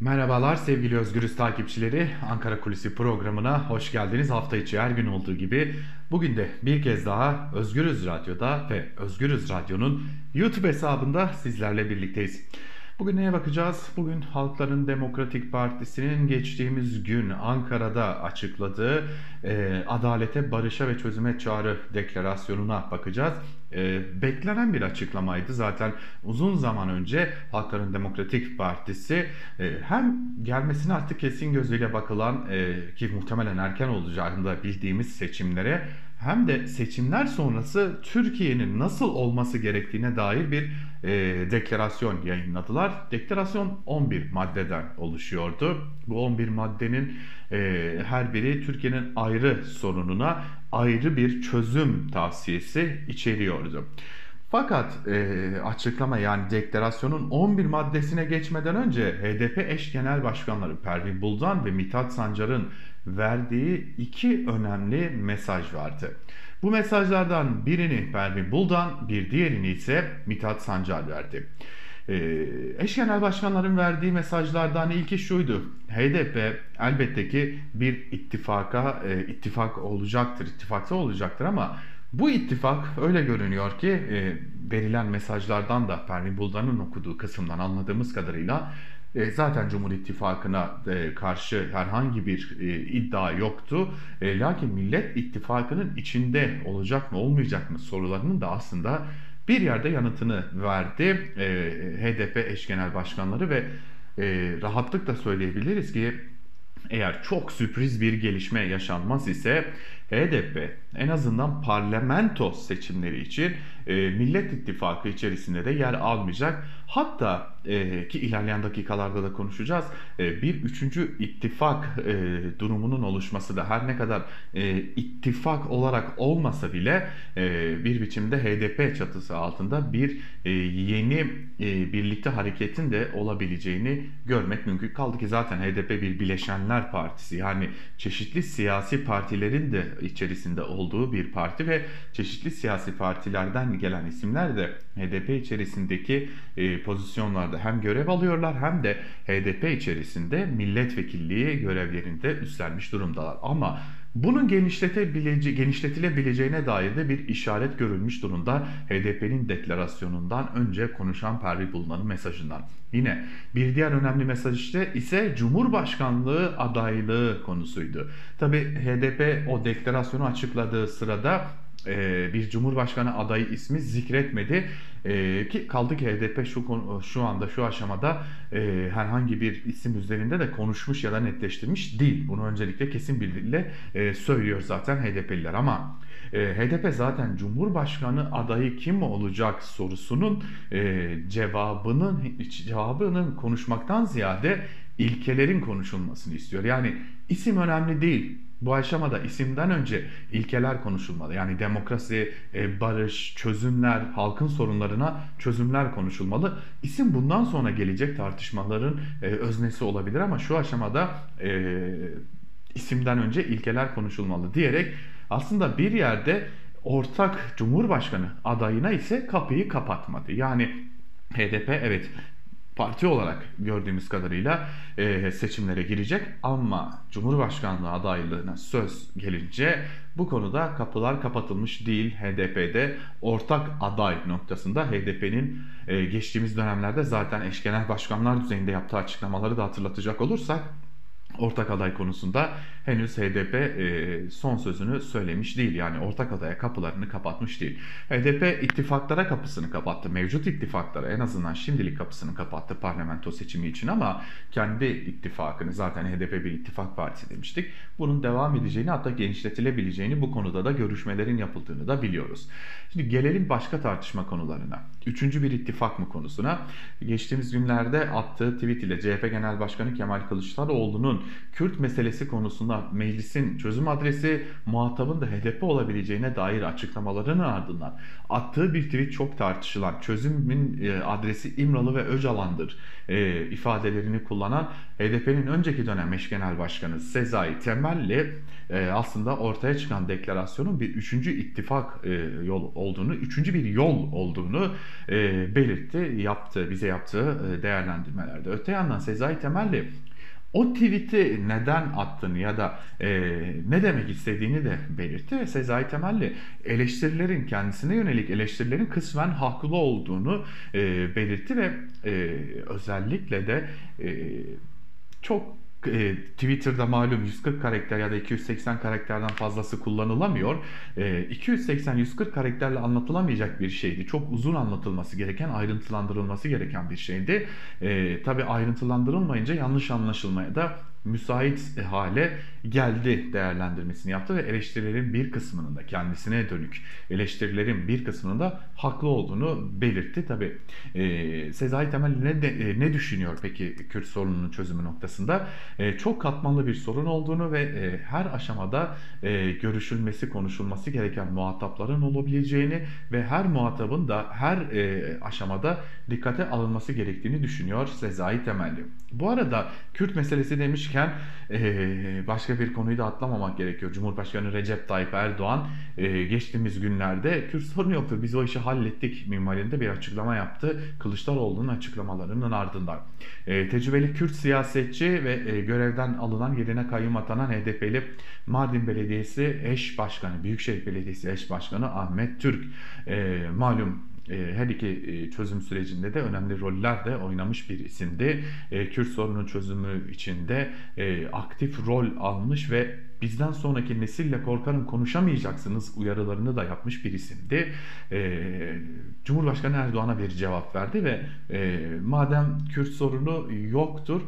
Merhabalar sevgili Özgürüz takipçileri. Ankara Kulisi programına hoş geldiniz. Hafta içi her gün olduğu gibi bugün de bir kez daha Özgürüz Radyo'da ve Özgürüz Radyo'nun YouTube hesabında sizlerle birlikteyiz. Bugün neye bakacağız? Bugün Halkların Demokratik Partisi'nin geçtiğimiz gün Ankara'da açıkladığı e, adalete, barışa ve çözüme çağrı deklarasyonuna bakacağız. E, beklenen bir açıklamaydı. Zaten uzun zaman önce Halkların Demokratik Partisi e, hem gelmesine artık kesin gözüyle bakılan e, ki muhtemelen erken olacağını da bildiğimiz seçimlere hem de seçimler sonrası Türkiye'nin nasıl olması gerektiğine dair bir e, deklarasyon yayınladılar. Deklarasyon 11 maddeden oluşuyordu. Bu 11 maddenin e, her biri Türkiye'nin ayrı sorununa ayrı bir çözüm tavsiyesi içeriyordu. Fakat e, açıklama yani deklarasyonun 11 maddesine geçmeden önce HDP eş genel başkanları Pervin Buldan ve Mithat Sancar'ın verdiği iki önemli mesaj vardı. Bu mesajlardan birini Pervin Buldan, bir diğerini ise Mithat Sancar verdi. Ee, eş genel başkanların verdiği mesajlardan ilki şuydu. HDP elbette ki bir ittifaka e, ittifak olacaktır, ittifakta olacaktır ama bu ittifak öyle görünüyor ki e, verilen mesajlardan da Pervin Buldan'ın okuduğu kısımdan anladığımız kadarıyla e, zaten Cumhur İttifakı'na e, karşı herhangi bir e, iddia yoktu. E, lakin Millet İttifakı'nın içinde olacak mı olmayacak mı sorularının da aslında bir yerde yanıtını verdi. E, HDP eş genel başkanları ve e, rahatlıkla söyleyebiliriz ki eğer çok sürpriz bir gelişme yaşanmaz ise HDP en azından parlamento seçimleri için e, Millet İttifakı içerisinde de yer almayacak. Hatta e, ki ilerleyen dakikalarda da konuşacağız. E, bir üçüncü ittifak e, durumunun oluşması da her ne kadar e, ittifak olarak olmasa bile e, bir biçimde HDP çatısı altında bir e, yeni e, birlikte hareketin de olabileceğini görmek mümkün. Kaldı ki zaten HDP bir bileşenler partisi yani çeşitli siyasi partilerin de içerisinde olduğu bir parti ve çeşitli siyasi partilerden gelen isimler de HDP içerisindeki e, pozisyonlarda hem görev alıyorlar hem de HDP içerisinde milletvekilliği görevlerinde üstlenmiş durumdalar. Ama bunun genişletebilece genişletilebileceğine dair de bir işaret görülmüş durumda HDP'nin deklarasyonundan önce konuşan Pervi Bulunan'ın mesajından. Yine bir diğer önemli mesaj işte ise Cumhurbaşkanlığı adaylığı konusuydu. Tabi HDP o deklarasyonu açıkladığı sırada e, bir cumhurbaşkanı adayı ismi zikretmedi. E, ki kaldı ki HDP şu şu anda şu aşamada e, herhangi bir isim üzerinde de konuşmuş ya da netleştirmiş değil. Bunu öncelikle kesin bir dille e, söylüyor zaten HDP'liler ama HDP zaten Cumhurbaşkanı adayı kim olacak sorusunun cevabının cevabının konuşmaktan ziyade ilkelerin konuşulmasını istiyor. Yani isim önemli değil bu aşamada isimden önce ilkeler konuşulmalı. Yani demokrasi, e, barış, çözümler, halkın sorunlarına çözümler konuşulmalı. İsim bundan sonra gelecek tartışmaların e, öznesi olabilir ama şu aşamada e, isimden önce ilkeler konuşulmalı diyerek aslında bir yerde ortak Cumhurbaşkanı adayına ise kapıyı kapatmadı. Yani HDP evet parti olarak gördüğümüz kadarıyla e, seçimlere girecek ama Cumhurbaşkanlığı adaylığına söz gelince bu konuda kapılar kapatılmış değil. HDP'de ortak aday noktasında HDP'nin e, geçtiğimiz dönemlerde zaten eşkenar başkanlar düzeyinde yaptığı açıklamaları da hatırlatacak olursak ortak aday konusunda henüz HDP e, son sözünü söylemiş değil. Yani ortak adaya kapılarını kapatmış değil. HDP ittifaklara kapısını kapattı. Mevcut ittifaklara en azından şimdilik kapısını kapattı parlamento seçimi için ama kendi ittifakını zaten HDP bir ittifak partisi demiştik. Bunun devam edeceğini hatta genişletilebileceğini bu konuda da görüşmelerin yapıldığını da biliyoruz. Şimdi gelelim başka tartışma konularına. Üçüncü bir ittifak mı konusuna. Geçtiğimiz günlerde attığı tweet ile CHP Genel Başkanı Kemal Kılıçdaroğlu'nun Kürt meselesi konusunda meclisin çözüm adresi muhatabın da HDP olabileceğine dair açıklamalarının ardından attığı bir tweet çok tartışılan çözümün e, adresi İmralı ve Öcalan'dır e, ifadelerini kullanan HDP'nin önceki dönem eş genel başkanı Sezai Temelli e, aslında ortaya çıkan deklarasyonun bir üçüncü ittifak yol olduğunu, üçüncü bir yol olduğunu belirtti, yaptı, bize yaptığı değerlendirmelerde. Öte yandan Sezai Temelli o tweet'i neden attığını ya da e, ne demek istediğini de belirtti ve Sezai Temelli eleştirilerin kendisine yönelik eleştirilerin kısmen haklı olduğunu e, belirtti ve e, özellikle de e, çok e, Twitter'da malum 140 karakter ya da 280 karakterden fazlası kullanılamıyor. E, 280-140 karakterle anlatılamayacak bir şeydi. Çok uzun anlatılması gereken, ayrıntılandırılması gereken bir şeydi. E, Tabi ayrıntılandırılmayınca yanlış anlaşılmaya da müsait hale geldi değerlendirmesini yaptı ve eleştirilerin bir kısmının da kendisine dönük eleştirilerin bir kısmının da haklı olduğunu belirtti. Tabi e, Sezai Temel ne, de, e, ne düşünüyor peki Kürt sorununun çözümü noktasında? E, çok katmanlı bir sorun olduğunu ve e, her aşamada e, görüşülmesi, konuşulması gereken muhatapların olabileceğini ve her muhatabın da her aşamada dikkate alınması gerektiğini düşünüyor Sezai Temelli. Bu arada Kürt meselesi demişken başka bir konuyu da atlamamak gerekiyor. Cumhurbaşkanı Recep Tayyip Erdoğan geçtiğimiz günlerde Kürt sorunu yoktur biz o işi hallettik minvalinde bir açıklama yaptı. Kılıçdaroğlu'nun açıklamalarının ardından. Tecrübeli Kürt siyasetçi ve e, görevden alınan yerine kayyum atanan HDP'li Mardin Belediyesi eş başkanı, Büyükşehir Belediyesi eş başkanı Ahmet Türk e, malum e, her iki e, çözüm sürecinde de önemli roller de oynamış bir isimdi. E, Kürt sorunun çözümü içinde aktif rol almış ve bizden sonraki nesille korkarım konuşamayacaksınız uyarılarını da yapmış bir isimdi. Cumhurbaşkanı Erdoğan'a bir cevap verdi ve madem Kürt sorunu yoktur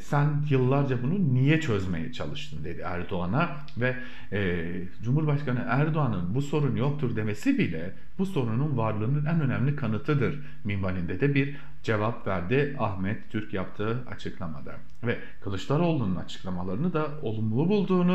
sen yıllarca bunu niye çözmeye çalıştın dedi Erdoğan'a ve Cumhurbaşkanı Erdoğan'ın bu sorun yoktur demesi bile bu sorunun varlığının en önemli kanıtıdır minvalinde de bir cevap verdi Ahmet Türk yaptığı açıklamada. Ve Kılıçdaroğlu'nun açıklamalarını da olumlu bulduğunu,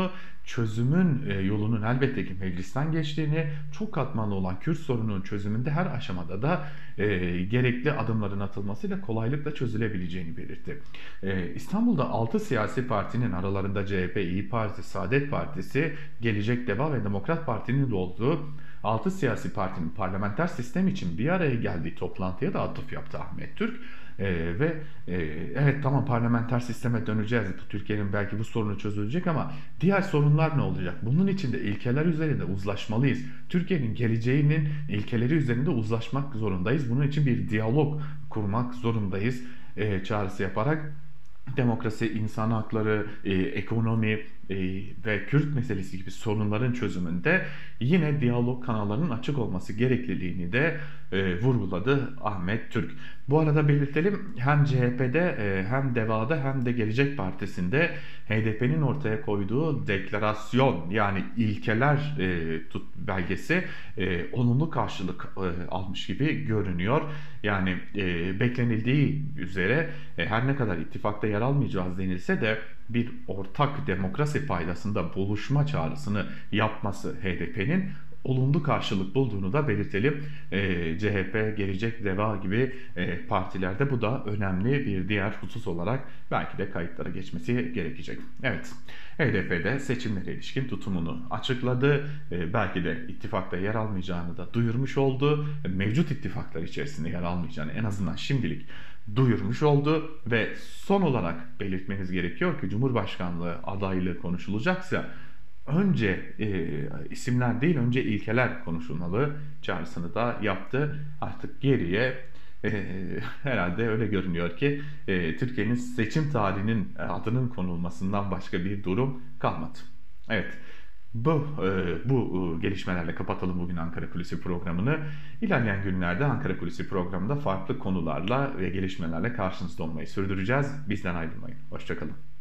çözümün e, yolunun elbette ki meclisten geçtiğini, çok katmanlı olan Kürt sorununun çözümünde her aşamada da e, gerekli adımların atılmasıyla kolaylıkla çözülebileceğini belirtti. E, İstanbul'da 6 siyasi partinin aralarında CHP, İyi Parti, Saadet Partisi, Gelecek Deva ve Demokrat Parti'nin de olduğu 6 siyasi partinin parlamenter sistem için bir araya geldiği toplantıya da atıf yaptı Ahmet Türk. E, ve e, evet tamam parlamenter sisteme döneceğiz. Türkiye'nin belki bu sorunu çözülecek ama diğer sorunlar ne olacak? Bunun için de ilkeler üzerinde uzlaşmalıyız. Türkiye'nin geleceğinin ilkeleri üzerinde uzlaşmak zorundayız. Bunun için bir diyalog kurmak zorundayız e, çağrısı yaparak demokrasi, insan hakları, e, ekonomi, ve Kürt meselesi gibi sorunların çözümünde yine diyalog kanallarının açık olması gerekliliğini de e, vurguladı Ahmet Türk. Bu arada belirtelim hem CHP'de e, hem DEVA'da hem de Gelecek Partisi'nde HDP'nin ortaya koyduğu deklarasyon yani ilkeler e, tut belgesi e, olumlu karşılık e, almış gibi görünüyor. Yani beklenildiği üzere her ne kadar ittifakta yer almayacağız denilse de bir ortak demokrasi paydasında buluşma çağrısını yapması HDP'nin olumlu karşılık bulduğunu da belirtelim. E, CHP, Gelecek, Deva gibi e, partilerde bu da önemli bir diğer husus olarak belki de kayıtlara geçmesi gerekecek. Evet, HDP'de seçimlere ilişkin tutumunu açıkladı. E, belki de ittifakta yer almayacağını da duyurmuş oldu. Mevcut ittifaklar içerisinde yer almayacağını en azından şimdilik duyurmuş oldu ve son olarak belirtmeniz gerekiyor ki Cumhurbaşkanlığı adaylığı konuşulacaksa önce e, isimler değil önce ilkeler konuşulmalı çağrısını da yaptı. Artık geriye e, herhalde öyle görünüyor ki e, Türkiye'nin seçim tarihinin adının konulmasından başka bir durum kalmadı. Evet. Bu e, bu e, gelişmelerle kapatalım bugün Ankara Kulisi programını. İlerleyen günlerde Ankara Kulisi programında farklı konularla ve gelişmelerle karşınızda olmayı sürdüreceğiz. Bizden ayrılmayın. Hoşçakalın.